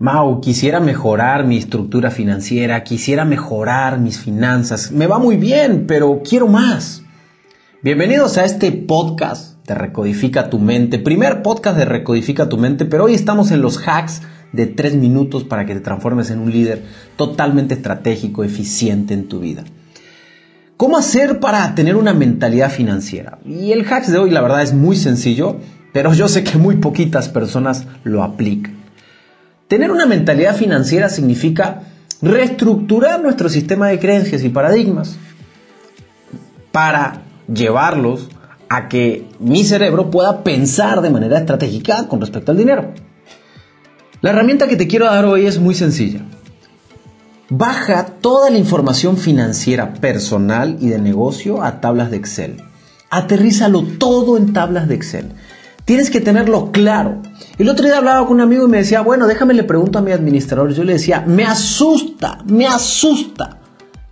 Mau, quisiera mejorar mi estructura financiera, quisiera mejorar mis finanzas. Me va muy bien, pero quiero más. Bienvenidos a este podcast de Recodifica tu mente. Primer podcast de Recodifica tu mente, pero hoy estamos en los hacks de tres minutos para que te transformes en un líder totalmente estratégico, eficiente en tu vida. ¿Cómo hacer para tener una mentalidad financiera? Y el hack de hoy, la verdad, es muy sencillo, pero yo sé que muy poquitas personas lo aplican. Tener una mentalidad financiera significa reestructurar nuestro sistema de creencias y paradigmas para llevarlos a que mi cerebro pueda pensar de manera estratégica con respecto al dinero. La herramienta que te quiero dar hoy es muy sencilla. Baja toda la información financiera personal y de negocio a tablas de Excel. Aterrízalo todo en tablas de Excel. Tienes que tenerlo claro. El otro día hablaba con un amigo y me decía, bueno, déjame le pregunto a mi administrador. Yo le decía, me asusta, me asusta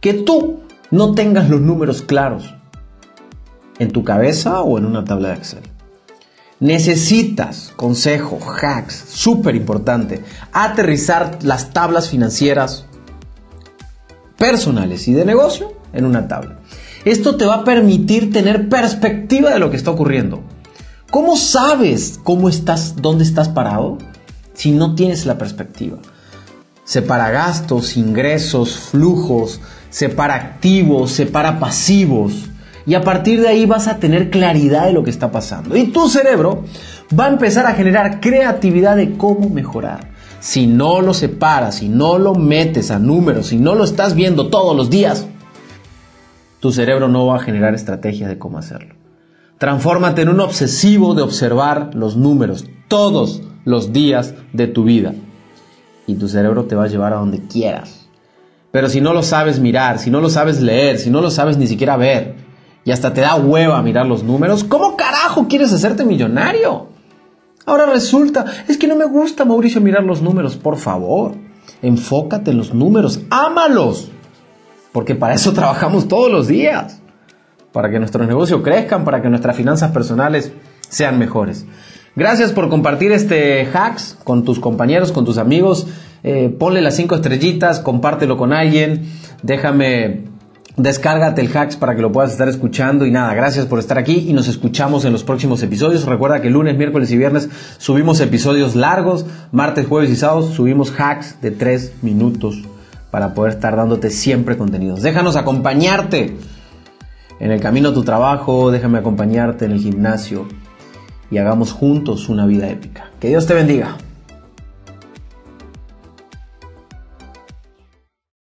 que tú no tengas los números claros en tu cabeza o en una tabla de Excel. Necesitas, consejo, hacks, súper importante, aterrizar las tablas financieras personales y de negocio en una tabla. Esto te va a permitir tener perspectiva de lo que está ocurriendo. ¿Cómo sabes cómo estás, dónde estás parado si no tienes la perspectiva? Separa gastos, ingresos, flujos, separa activos, separa pasivos. Y a partir de ahí vas a tener claridad de lo que está pasando. Y tu cerebro va a empezar a generar creatividad de cómo mejorar. Si no lo separas, si no lo metes a números, si no lo estás viendo todos los días, tu cerebro no va a generar estrategias de cómo hacerlo. Transfórmate en un obsesivo de observar los números todos los días de tu vida. Y tu cerebro te va a llevar a donde quieras. Pero si no lo sabes mirar, si no lo sabes leer, si no lo sabes ni siquiera ver, y hasta te da hueva mirar los números, ¿cómo carajo quieres hacerte millonario? Ahora resulta, es que no me gusta, Mauricio, mirar los números, por favor. Enfócate en los números, ámalos. Porque para eso trabajamos todos los días para que nuestros negocios crezcan, para que nuestras finanzas personales sean mejores. Gracias por compartir este hacks con tus compañeros, con tus amigos. Eh, ponle las cinco estrellitas, compártelo con alguien. Déjame, descárgate el hacks para que lo puedas estar escuchando. Y nada, gracias por estar aquí y nos escuchamos en los próximos episodios. Recuerda que lunes, miércoles y viernes subimos episodios largos. Martes, jueves y sábados subimos hacks de tres minutos para poder estar dándote siempre contenidos. Déjanos acompañarte en el camino a tu trabajo, déjame acompañarte en el gimnasio y hagamos juntos una vida épica. Que Dios te bendiga.